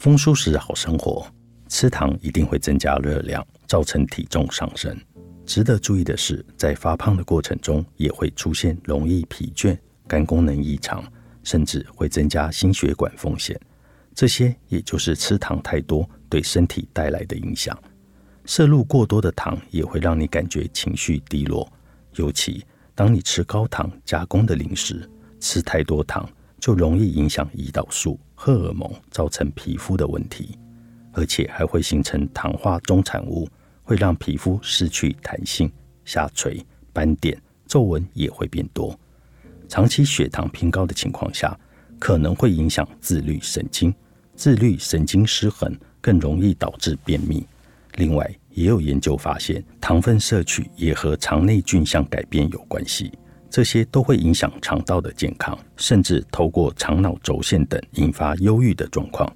丰舒适好生活，吃糖一定会增加热量，造成体重上升。值得注意的是，在发胖的过程中，也会出现容易疲倦、肝功能异常，甚至会增加心血管风险。这些也就是吃糖太多对身体带来的影响。摄入过多的糖也会让你感觉情绪低落，尤其当你吃高糖加工的零食，吃太多糖。就容易影响胰岛素、荷尔蒙，造成皮肤的问题，而且还会形成糖化中产物，会让皮肤失去弹性、下垂、斑点、皱纹也会变多。长期血糖偏高的情况下，可能会影响自律神经，自律神经失衡更容易导致便秘。另外，也有研究发现，糖分摄取也和肠内菌相改变有关系。这些都会影响肠道的健康，甚至透过肠脑轴线等引发忧郁的状况。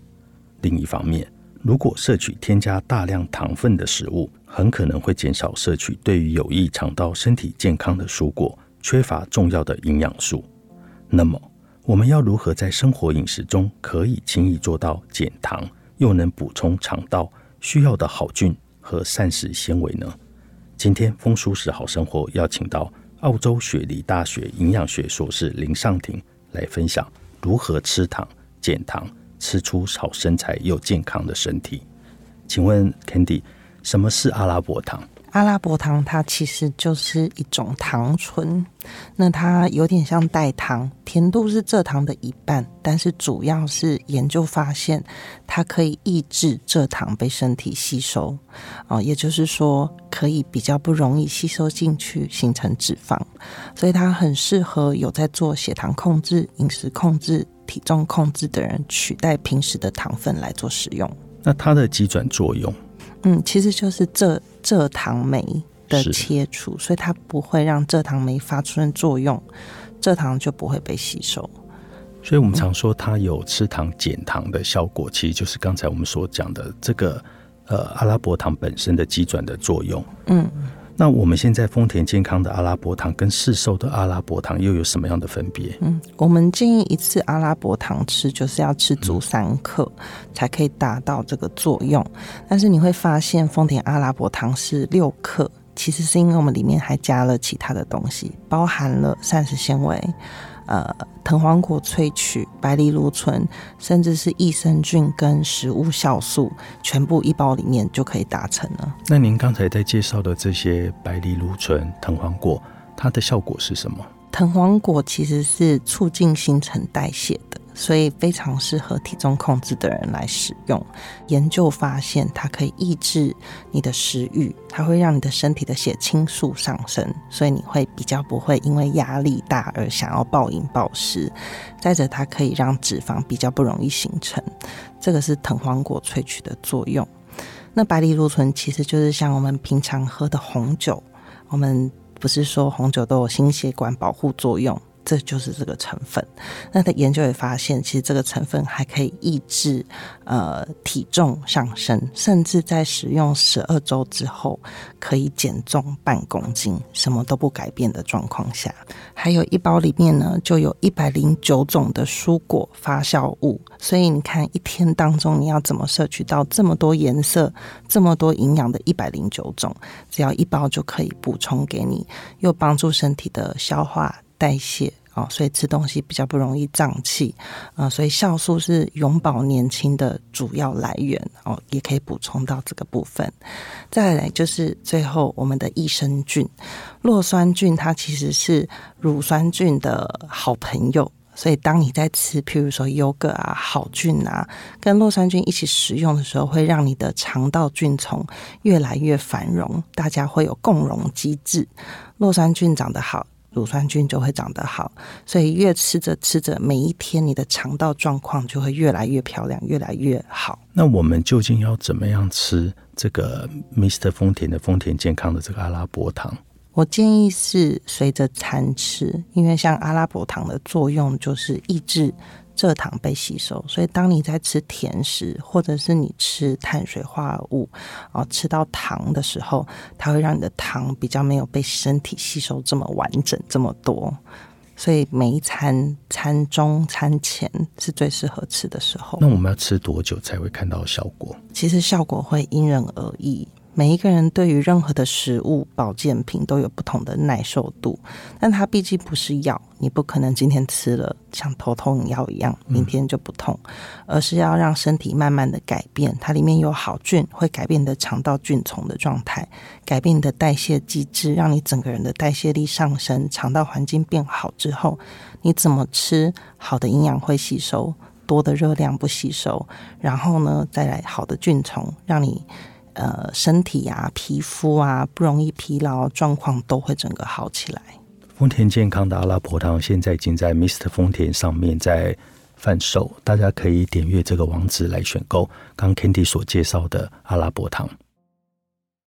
另一方面，如果摄取添加大量糖分的食物，很可能会减少摄取对于有益肠道身体健康的蔬果，缺乏重要的营养素。那么，我们要如何在生活饮食中可以轻易做到减糖，又能补充肠道需要的好菌和膳食纤维呢？今天风舒适好生活邀请到。澳洲雪梨大学营养学硕士林尚婷来分享如何吃糖减糖，吃出好身材又健康的身体。请问 Candy，什么是阿拉伯糖？阿拉伯糖它其实就是一种糖醇，那它有点像代糖，甜度是蔗糖的一半，但是主要是研究发现它可以抑制蔗糖被身体吸收，哦，也就是说可以比较不容易吸收进去形成脂肪，所以它很适合有在做血糖控制、饮食控制、体重控制的人取代平时的糖分来做使用。那它的急转作用？嗯，其实就是蔗蔗糖酶的切除，所以它不会让蔗糖酶发出作用，蔗糖就不会被吸收。所以我们常说它有吃糖减糖的效果，其实就是刚才我们所讲的这个呃阿拉伯糖本身的基转的作用。嗯。那我们现在丰田健康的阿拉伯糖跟市售的阿拉伯糖又有什么样的分别？嗯，我们建议一次阿拉伯糖吃就是要吃足三克，才可以达到这个作用。但是你会发现丰田阿拉伯糖是六克，其实是因为我们里面还加了其他的东西，包含了膳食纤维。呃，藤黄果萃取、白藜芦醇，甚至是益生菌跟食物酵素，全部一包里面就可以达成了。那您刚才在介绍的这些白藜芦醇、藤黄果，它的效果是什么？藤黄果其实是促进新陈代谢的。所以非常适合体重控制的人来使用。研究发现，它可以抑制你的食欲，它会让你的身体的血清素上升，所以你会比较不会因为压力大而想要暴饮暴食。再者，它可以让脂肪比较不容易形成，这个是藤黄果萃取的作用。那白藜芦醇其实就是像我们平常喝的红酒，我们不是说红酒都有心血管保护作用。这就是这个成分。那他研究也发现，其实这个成分还可以抑制呃体重上升，甚至在使用十二周之后可以减重半公斤，什么都不改变的状况下。还有一包里面呢，就有一百零九种的蔬果发酵物，所以你看一天当中你要怎么摄取到这么多颜色、这么多营养的一百零九种，只要一包就可以补充给你，又帮助身体的消化。代谢哦，所以吃东西比较不容易胀气啊，所以酵素是永葆年轻的主要来源哦，也可以补充到这个部分。再来就是最后我们的益生菌，酪酸菌它其实是乳酸菌的好朋友，所以当你在吃譬如说优格啊、好菌啊，跟酪酸菌一起食用的时候，会让你的肠道菌丛越来越繁荣，大家会有共荣机制，酪酸菌长得好。乳酸菌就会长得好。所以越吃着吃着，每一天你的肠道状况就会越来越漂亮，越来越好。那我们究竟要怎么样吃这个 Mr. 丰田的丰田健康的这个阿拉伯糖？我建议是随着餐吃，因为像阿拉伯糖的作用就是抑制蔗糖被吸收，所以当你在吃甜食或者是你吃碳水化合物啊，吃到糖的时候，它会让你的糖比较没有被身体吸收这么完整这么多，所以每一餐餐中餐前是最适合吃的时候。那我们要吃多久才会看到效果？其实效果会因人而异。每一个人对于任何的食物、保健品都有不同的耐受度，但它毕竟不是药，你不可能今天吃了像头痛药一样，明天就不痛，而是要让身体慢慢的改变，它里面有好菌，会改变你的肠道菌丛的状态，改变你的代谢机制，让你整个人的代谢力上升，肠道环境变好之后，你怎么吃好的营养会吸收，多的热量不吸收，然后呢再来好的菌丛，让你。呃，身体啊、皮肤啊，不容易疲劳，状况都会整个好起来。丰田健康的阿拉伯糖现在已经在 Mr 丰田上面在贩售，大家可以点阅这个网址来选购。刚 Candy 所介绍的阿拉伯糖。